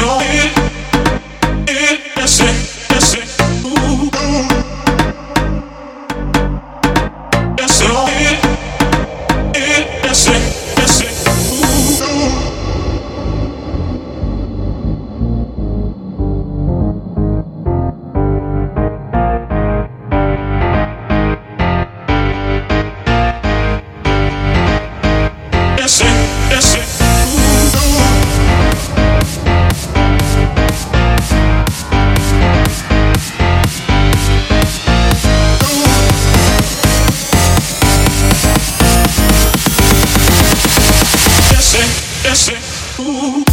Don't dancing. Ooh. Uh,